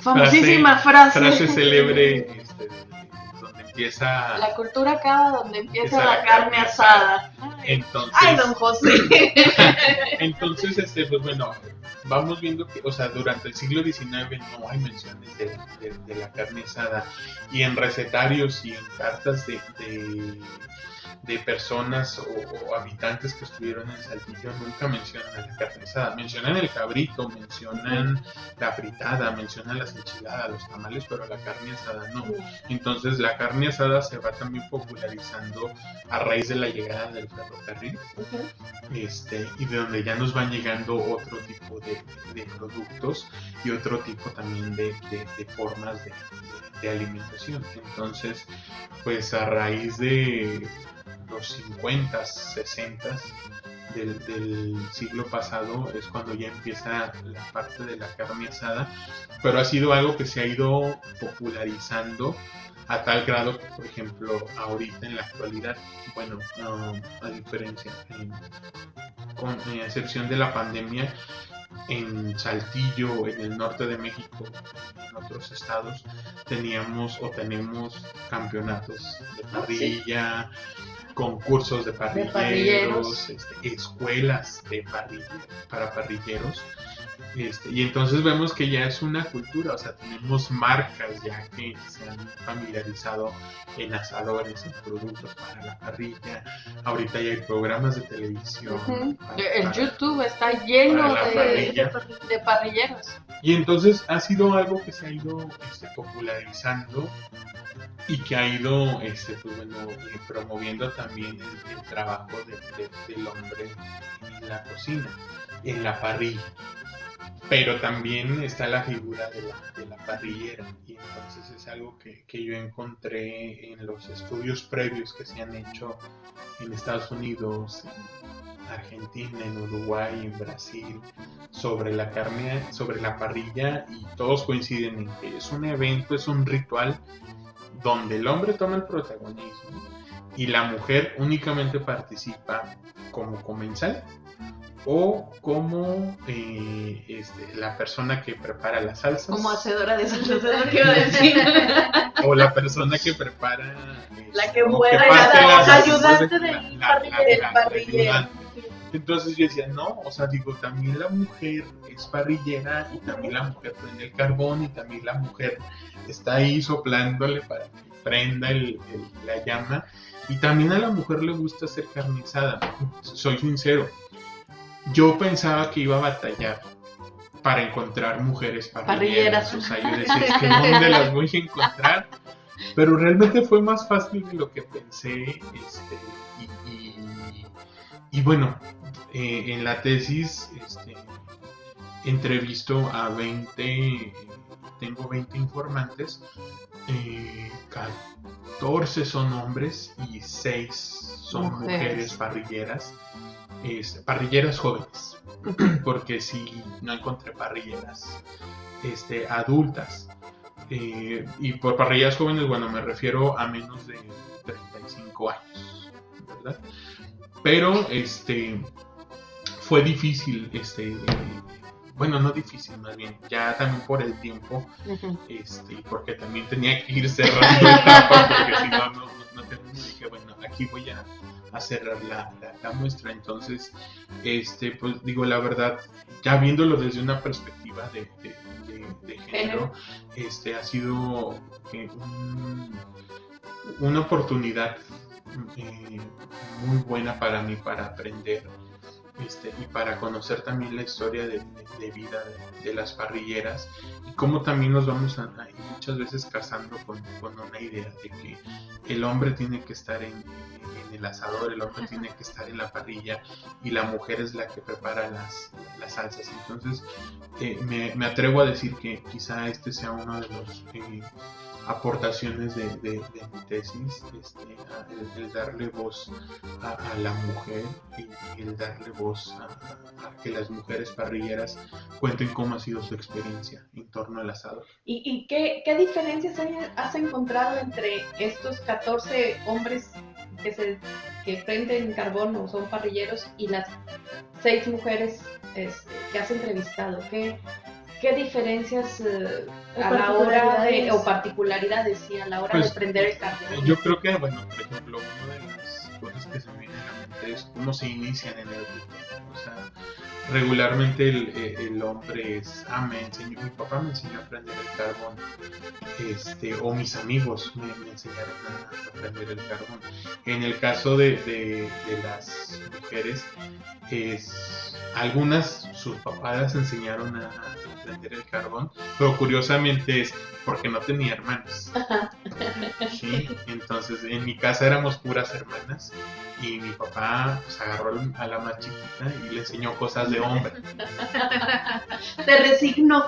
S2: famosísima frase,
S4: frase, célebre este, empieza
S2: la cultura acaba donde empieza, la, carne, asada.
S4: Entonces,
S2: ay, don José. *laughs*
S4: entonces, este, pues bueno, vamos viendo que, o sea, durante el siglo XIX no hay menciones de, la carne asada y en recetarios y en cartas de, de personas o, habitantes que estuvieron en Saltillo nunca mencionan a la carne asada. Mencionan el cabrito, mencionan la fritada, mencionan las enchiladas, los tamales, pero la carne asada no. Entonces la carne asada se va también popularizando a raíz de la llegada del ferrocarril este, y de donde ya nos van llegando otro tipo de, productos y otro tipo también de, de formas de alimentación. Entonces, pues a raíz de los 50, 60 del, del, siglo pasado es cuando ya empieza la parte de la carne asada, pero ha sido algo que se ha ido popularizando a tal grado que, por ejemplo, ahorita en la actualidad, bueno, a diferencia, con excepción de la pandemia, en Saltillo, en el norte de México, en otros estados, teníamos o tenemos campeonatos de ah, parrilla, concursos de parrilleros, este, escuelas de para parrilleros. Este, y entonces vemos que ya es una cultura, o sea, tenemos marcas ya que se han familiarizado en asadores, en productos para la parrilla. Ahorita ya hay programas de televisión.
S2: el YouTube está lleno de, de, parrilleros.
S4: Y entonces ha sido algo que se ha ido este, popularizando y que ha ido este, pues, eh, promoviendo también el, trabajo del hombre en la cocina, en la parrilla. Pero también está la figura de la, parrillera y entonces es algo que, yo encontré en los estudios previos que se han hecho en Estados Unidos, en Argentina, en Uruguay, en Brasil, sobre la carne, sobre la parrilla y todos coinciden en que es un evento, es un ritual donde el hombre toma el protagonismo y la mujer únicamente participa como comensal o como eh, este, la persona que prepara las salsas.
S2: Como hacedora de salsas, decir.
S4: o la persona que prepara...
S2: la que mueve, la, ayudante del parrillero.
S4: Entonces yo decía, no, o sea, digo, también la mujer es parrillera y también la mujer prende el carbón y también la mujer está ahí soplándole para que prenda la llama. Y también a la mujer le gusta hacer carnizada, soy sincero. Yo pensaba que iba a batallar para encontrar mujeres parrilleras. O sea, yo decía, que ¿dónde las voy a encontrar? Pero realmente fue más fácil de lo que pensé. Este, y, bueno, eh, en la tesis este, entrevisto a 20 tengo 20 informantes, 14 eh, son hombres y 6 son mujeres. parrilleras. este, parrilleras jóvenes, *clears throat* porque si no encontré parrilleras este, adultas. Eh, y por parrilleras jóvenes, bueno, me refiero a menos de 35 años, ¿verdad? Pero este fue difícil, este, bueno, no difícil, más bien, ya también por el tiempo, este, porque también tenía que ir cerrando etapas, porque si no, no, no, no dije, bueno, aquí voy a, a cerrar la, la, muestra. Entonces, este, pues digo, la verdad, ya viéndolo desde una perspectiva de, de, género, este, ha sido eh, una oportunidad eh, muy buena para mí para aprender este, y para conocer también la historia de, vida de, las parrilleras y cómo también nos vamos a, muchas veces casando con, una idea de que el hombre tiene que estar en, el asador, el hombre tiene que estar en la parrilla y la mujer es la que prepara las, las salsas. Entonces eh, me, atrevo a decir que quizá este sea uno de los... Eh, aportaciones de, mi tesis, este, el, darle voz a, la mujer y el darle voz a, que las mujeres parrilleras cuenten cómo ha sido su experiencia en torno al asado.
S2: ¿Y, qué, diferencias has encontrado entre estos 14 hombres que, se, que prenden carbón o son parrilleros y las seis mujeres este, que has entrevistado? ¿Qué, ¿Qué diferencias eh, a la hora de, o particularidades, sí, a la hora de pues, prender el carbón?
S4: Yo creo que, bueno, por ejemplo, una de las cosas que se me viene a la mente es cómo se inician en el grupo. O sea, regularmente el, eh, el, hombre es, ah, me enseñó, mi papá me enseñó a prender el carbón, este, o mis amigos me, enseñaron a, prender el carbón. En el caso de, de, de las mujeres, es, algunas, sus papás las enseñaron a, prender el carbón, pero curiosamente es porque no tenía hermanos. Sí, entonces en mi casa éramos puras hermanas y mi papá pues agarró a la más chiquita y le enseñó cosas de hombre. *laughs*
S2: Te resignó.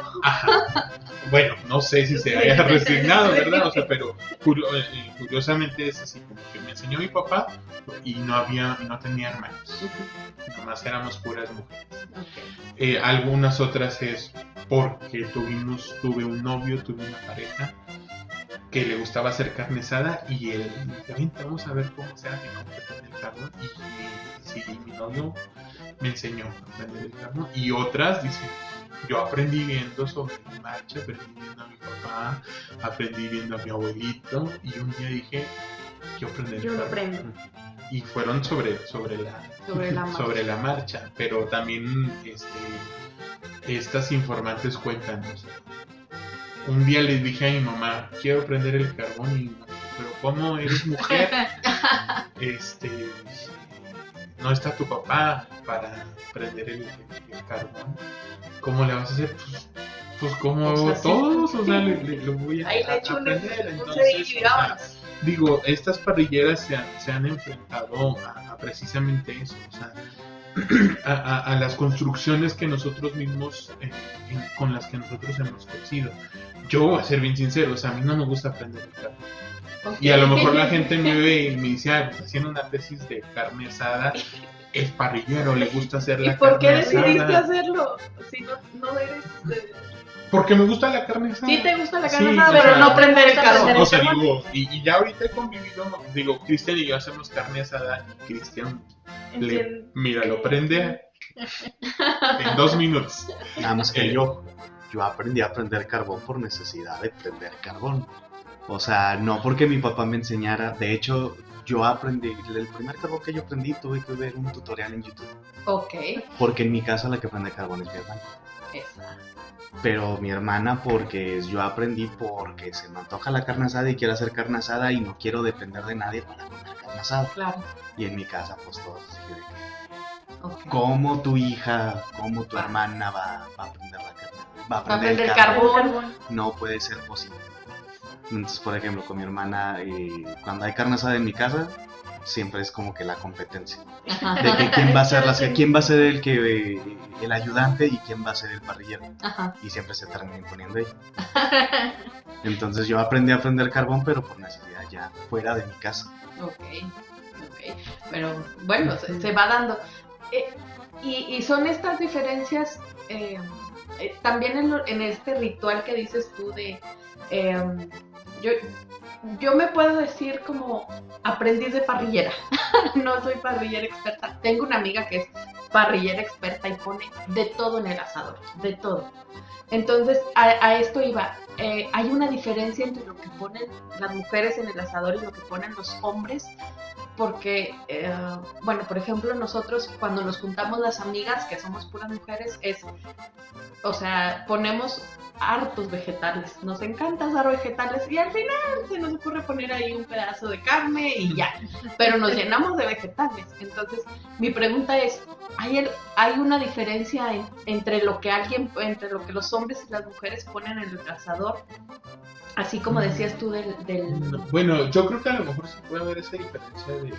S4: Bueno, no sé si se haya *laughs* resignado, ¿verdad? O sea, pero eh, curiosamente es así como que me enseñó mi papá y no había, no tenía hermanos. Nomás éramos puras mujeres. Eh, algunas otras es porque tuvimos, tuve un novio, tuve una pareja que le gustaba hacer carne asada y él dice, vamos a ver cómo se hace, cómo se carbón. Y, sí, mi novio me enseñó a prender el carbón. Y otras dicen, yo aprendí viendo sobre la marcha, aprendí viendo a mi papá, aprendí viendo a mi abuelito y un día dije, yo aprendí
S2: Yo lo aprendo.
S4: Y fueron sobre, sobre, la,
S2: sobre, la, *laughs* marcha.
S4: sobre la marcha, pero también este, estas informantes cuentan, un día le dije a mi mamá, quiero prender el carbón y pero ¿cómo eres mujer? *laughs* este no está tu papá para prender el, carbón. ¿Cómo le vas a hacer? Pues, pues como todos, o sea, le, voy a, aprender. Entonces, digo, estas parrilleras se han, se han enfrentado a, precisamente eso, o sea, *clears throat* a, las construcciones que nosotros mismos, eh, con las que nosotros hemos crecido yo a ser bien sincero, o sea, a mí no me gusta aprender el Y a lo mejor la gente me ve y me dice, ah, pues haciendo una tesis de carne asada, es parrillero, le gusta hacer la
S2: carne asada. ¿Y por qué decidiste hacerlo? Si no, no eres...
S4: Porque me gusta la carne asada.
S2: Sí te gusta la carne asada, pero no prender el carbón.
S4: O sea, digo, y, y, ya ahorita he convivido, digo, Cristian y yo hacemos carne asada y Cristian, mira, lo prende en dos minutos.
S5: Nada más que eh, yo yo aprendí a prender carbón por necesidad de prender carbón. O sea, no porque mi papá me enseñara. De hecho, yo aprendí, el primer carbón que yo aprendí tuve que ver un tutorial en YouTube.
S2: Ok.
S5: Porque en mi casa la que prende carbón es mi hermana.
S2: Esa.
S5: Pero mi hermana porque yo aprendí porque se me antoja la carne asada y quiero hacer carne asada y no quiero depender de nadie para comer carne asada.
S2: Claro.
S5: Y en mi casa pues todos así de que... ¿Cómo tu hija, cómo tu hermana va, va a aprender la carne va a prender el carbón. No puede ser posible. Entonces, por ejemplo, con mi hermana, eh, cuando hay carne asada en mi casa, siempre es como que la competencia. De que quién va a ser, las, quién va a ser el, que, eh, el ayudante y quién va a ser el parrillero. Y siempre se termina imponiendo ella. *laughs* Entonces yo aprendí a prender carbón, pero por necesidad ya fuera de mi casa.
S2: Ok, ok. Pero bueno, se, se va dando. eh, y, son estas diferencias eh, eh, también en, este ritual que dices tú de... yo, yo me puedo decir como aprendiz de parrillera. *laughs* no soy parrillera experta. Tengo una amiga que es parrillera experta y pone de todo en el asador, de todo. Entonces, a, esto iba. Eh, hay una diferencia entre lo que ponen las mujeres en el asador y lo que ponen los hombres, porque, eh, bueno, por ejemplo, nosotros cuando nos juntamos las amigas, que somos puras mujeres, es, o sea, ponemos hartos vegetales. Nos encanta usar vegetales y al final se nos ocurre poner ahí un pedazo de carne y ya. *laughs* Pero nos llenamos de vegetales. Entonces, mi pregunta es, ¿hay, hay una diferencia entre lo que alguien, entre lo que los hombres y las mujeres ponen en el asador? Así como decías tú del,
S4: Bueno, yo creo que a lo mejor se puede ver esa diferencia de,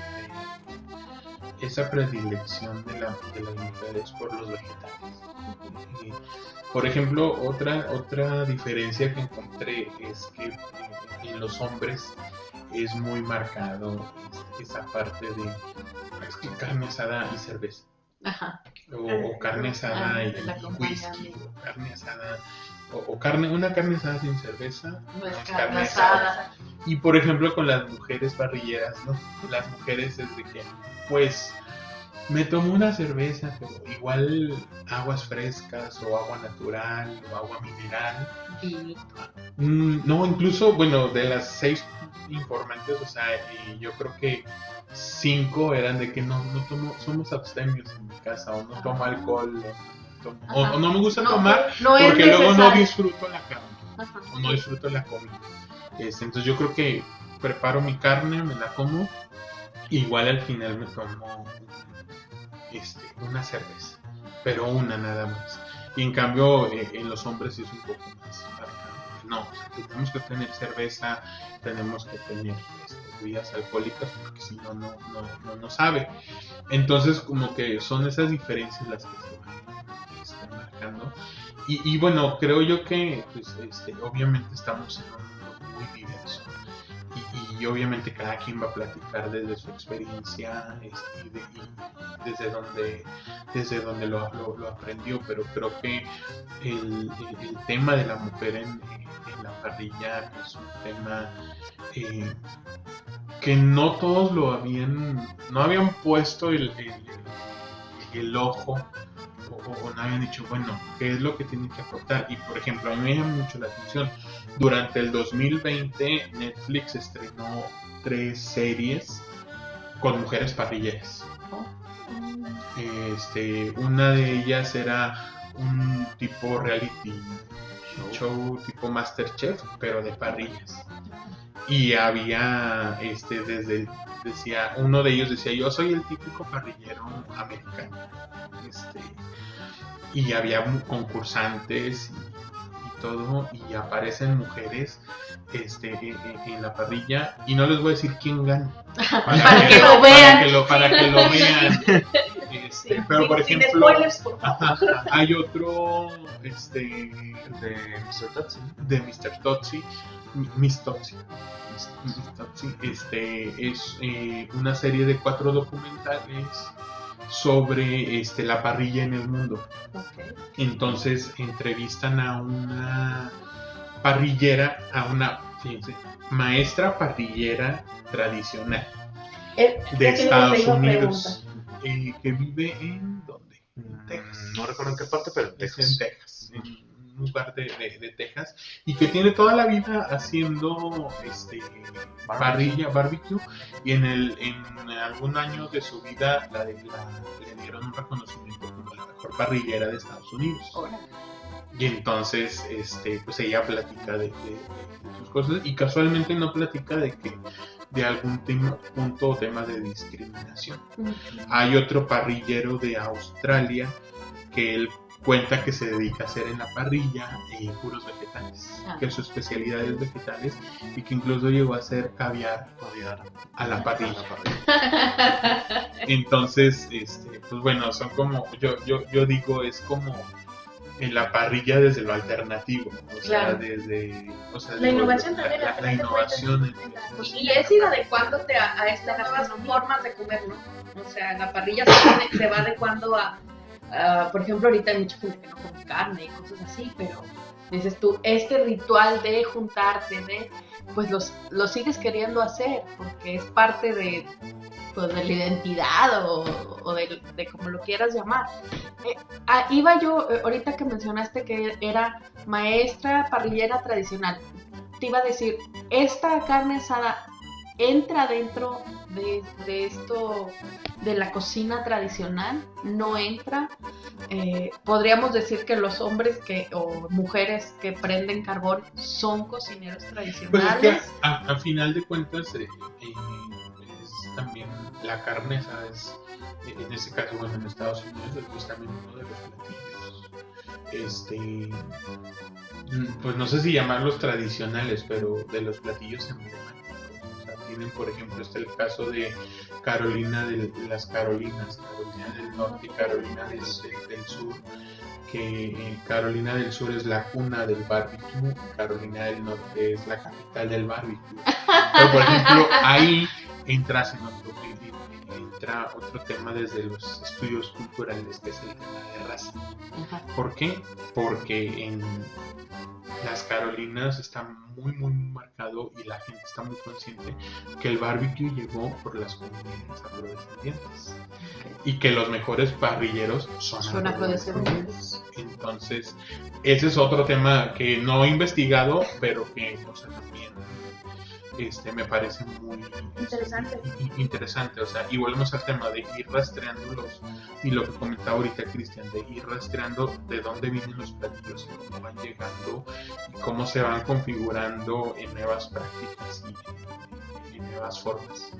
S4: esa predilección de, la, de las mujeres por los vegetales. Por ejemplo, otra, otra diferencia que encontré es que en los hombres es muy marcado esa parte de carne asada y cerveza. Ajá. O, carne asada ah, y, whisky, o carne asada, o, carne, una carne asada sin cerveza,
S2: no es carne, asada.
S4: Y por ejemplo con las mujeres parrilleras, ¿no? Las mujeres es de que, pues, me tomo una cerveza, pero igual aguas frescas o agua natural o agua mineral. Mm, no, incluso, bueno, de las seis informantes, o sea, yo creo que cinco eran de que no, no tomo, somos abstemios en mi casa, o no tomo alcohol, o, no me gusta tomar porque luego no disfruto la carne, o no disfruto la comida. Este, entonces yo creo que preparo mi carne, me la como, igual al final me tomo este, una cerveza, pero una nada más. Y en cambio, eh, en los hombres es un poco más No, tenemos que tener cerveza, tenemos que tener este, bebidas alcohólicas, porque si no, no, no, no, sabe. Entonces, como que son esas diferencias las que se este, marcando. Y, bueno, creo yo que, pues, este, obviamente estamos en un mundo muy diverso y, obviamente cada quien va a platicar desde su experiencia este, y, desde donde desde donde lo, aprendió pero creo que el, tema de la mujer en, la parrilla es un tema eh, que no todos lo habían no habían puesto el ojo o, no habían dicho, bueno, ¿qué es lo que tiene que aportar? Y por ejemplo, a mí me llama mucho la atención. Durante el 2020, Netflix estrenó tres series con mujeres parrilleras. Este, una de ellas era un tipo reality show tipo Masterchef, pero de parrillas. Y había, este, desde, decía, uno de ellos decía, yo soy el típico parrillero americano. Este, y había concursantes y, todo, y aparecen mujeres este, en, la parrilla, y no les voy a decir quién gana. *laughs*
S2: Para, que, lo vean.
S4: Para que lo, vean. Este, pero por ejemplo, hay otro este, de Mr. Totsi, de Mr. Totsi, Miss Totsi. Este, es eh, una serie de cuatro documentales sobre este, la parrilla en el mundo. Entonces entrevistan a una parrillera, a una maestra parrillera tradicional eh, de Estados Unidos, eh, que vive en ¿dónde?
S5: Mm, Texas. No recuerdo en qué parte, pero
S4: en Texas lugar de, de, Texas y que tiene toda la vida haciendo este parrilla, barbecue y en el en algún año de su vida la, le dieron un reconocimiento como la mejor parrillera de Estados Unidos. Y entonces, este, pues ella platica de, sus cosas y casualmente no platica de que de algún tema, punto o tema de discriminación. Hay otro parrillero de Australia que él cuenta que se dedica a hacer en la parrilla eh, puros vegetales, ah. que su especialidad es vegetales y que incluso llegó a hacer caviar, a la parrilla. *laughs* Entonces, este, pues bueno, son como, yo, yo, yo digo, es como en la parrilla desde lo alternativo, o sea, desde o sea,
S3: la innovación también,
S4: la, innovación
S2: y es ir adecuándote a, a estas nuevas formas de comer, ¿no? O sea, la parrilla se, se va adecuando a, por ejemplo, ahorita hay mucha gente que no come carne y cosas así, pero dices tú, este ritual de juntarte, de, pues los, lo sigues queriendo hacer, porque es parte de, pues, de la identidad o, de, de, como lo quieras llamar. Eh, ah, iba yo, eh, ahorita que mencionaste que era maestra parrillera tradicional, te iba a decir, esta carne asada entra dentro de, esto de la cocina tradicional, no entra. Eh, podríamos decir que los hombres que o mujeres que prenden carbón son cocineros tradicionales.
S4: Pues es que a, final de cuentas eh, eh, es también la carne, ¿sabes? En este caso, bueno, en Estados Unidos es pues también uno de los platillos. Este, pues no sé si llamarlos tradicionales, pero de los platillos emblemáticos tienen, por ejemplo, está el caso de Carolina de las Carolinas, Carolina del Norte y Carolina del, Sur, que eh, Carolina del Sur es la cuna del barbecue, Carolina del Norte es la capital del barbecue. Pero, por ejemplo, ahí entras en otro entra otro tema desde los estudios culturales, que es el tema de raza. ¿Por qué? Porque en las Carolinas está muy muy marcado y la gente está muy consciente que el barbecue llegó por las comunidades afrodescendientes y que los mejores parrilleros son, afrodescendientes. Entonces, ese es otro tema que no he investigado, pero que o también este, me parece muy
S3: interesante.
S4: interesante. O sea, y volvemos al tema de ir rastreando los, y lo que comentaba ahorita Cristian, de ir rastreando de dónde vienen los platillos y cómo van llegando y cómo se van configurando en nuevas prácticas y, en nuevas formas.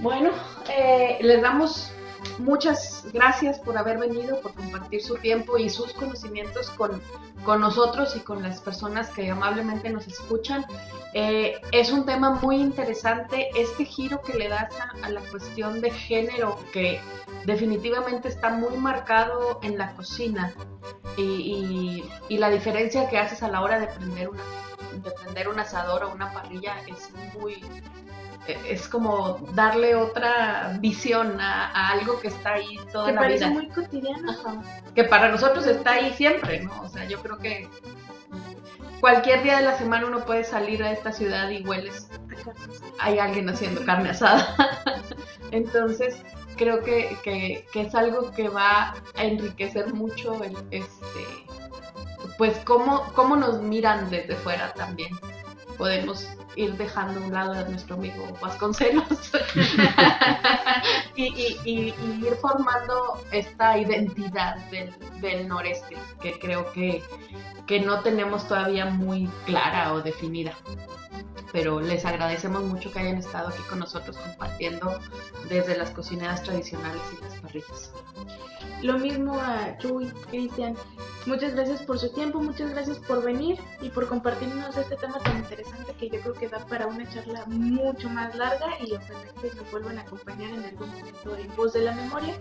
S2: Bueno, eh, les damos muchas gracias por haber venido, por compartir su tiempo y sus conocimientos con, con nosotros y con las personas que amablemente nos escuchan. Eh, es un tema muy interesante, este giro que le das a, la cuestión de género que definitivamente está muy marcado en la cocina y, y, la diferencia que haces a la hora de prender, una, de prender un asador o una parrilla es muy es como darle otra visión a, algo que está ahí toda la
S3: parece
S2: vida.
S3: muy cotidiano.
S2: Que para nosotros está ahí siempre, ¿no? O sea, yo creo que cualquier día de la semana uno puede salir a esta ciudad y hueles, hay alguien haciendo carne asada. *laughs* Entonces, creo que, que, es algo que va a enriquecer mucho el, este, pues cómo, cómo nos miran desde fuera también. Podemos ir dejando a un lado a nuestro amigo Vasconcelos *laughs* y, ir formando esta identidad del, noreste que creo que, que no tenemos todavía muy clara o definida pero les agradecemos mucho que hayan estado aquí con nosotros compartiendo desde las cocineras tradicionales y las parrillas.
S3: Lo mismo a Chuy, Cristian. Muchas gracias por su tiempo, muchas gracias por venir y por compartirnos este tema tan interesante que yo creo que da para una charla mucho más larga y ojalá que nos vuelvan a acompañar en algún momento en Voz de la Memoria.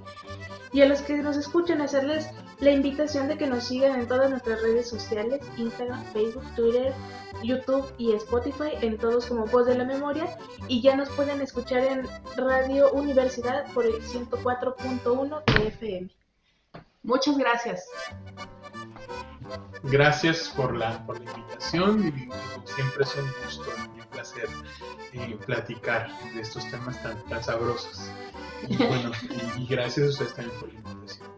S3: Y a los que nos escuchan, hacerles la invitación de que nos sigan en todas nuestras redes sociales, Instagram, Facebook, Twitter, YouTube y Spotify, en todos como Voz de la Memoria. Y ya nos pueden escuchar en Radio Universidad por el 104.1 de FM.
S2: Muchas gracias.
S4: Gracias por la, por la invitación y como siempre es un gusto y un placer eh, platicar de estos temas tan, tan sabrosos. Y bueno, y, gracias a ustedes también por la invitación.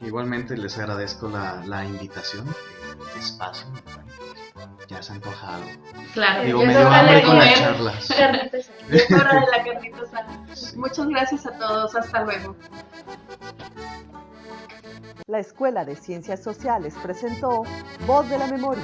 S5: Igualmente les agradezco la, la invitación, el espacio, ya se ha antojado.
S2: Claro,
S5: Digo, me dio hambre con las charlas.
S2: Es hora de la carnita Muchas gracias a todos, hasta luego.
S1: La Escuela de Ciencias Sociales presentó Voz de la Memoria.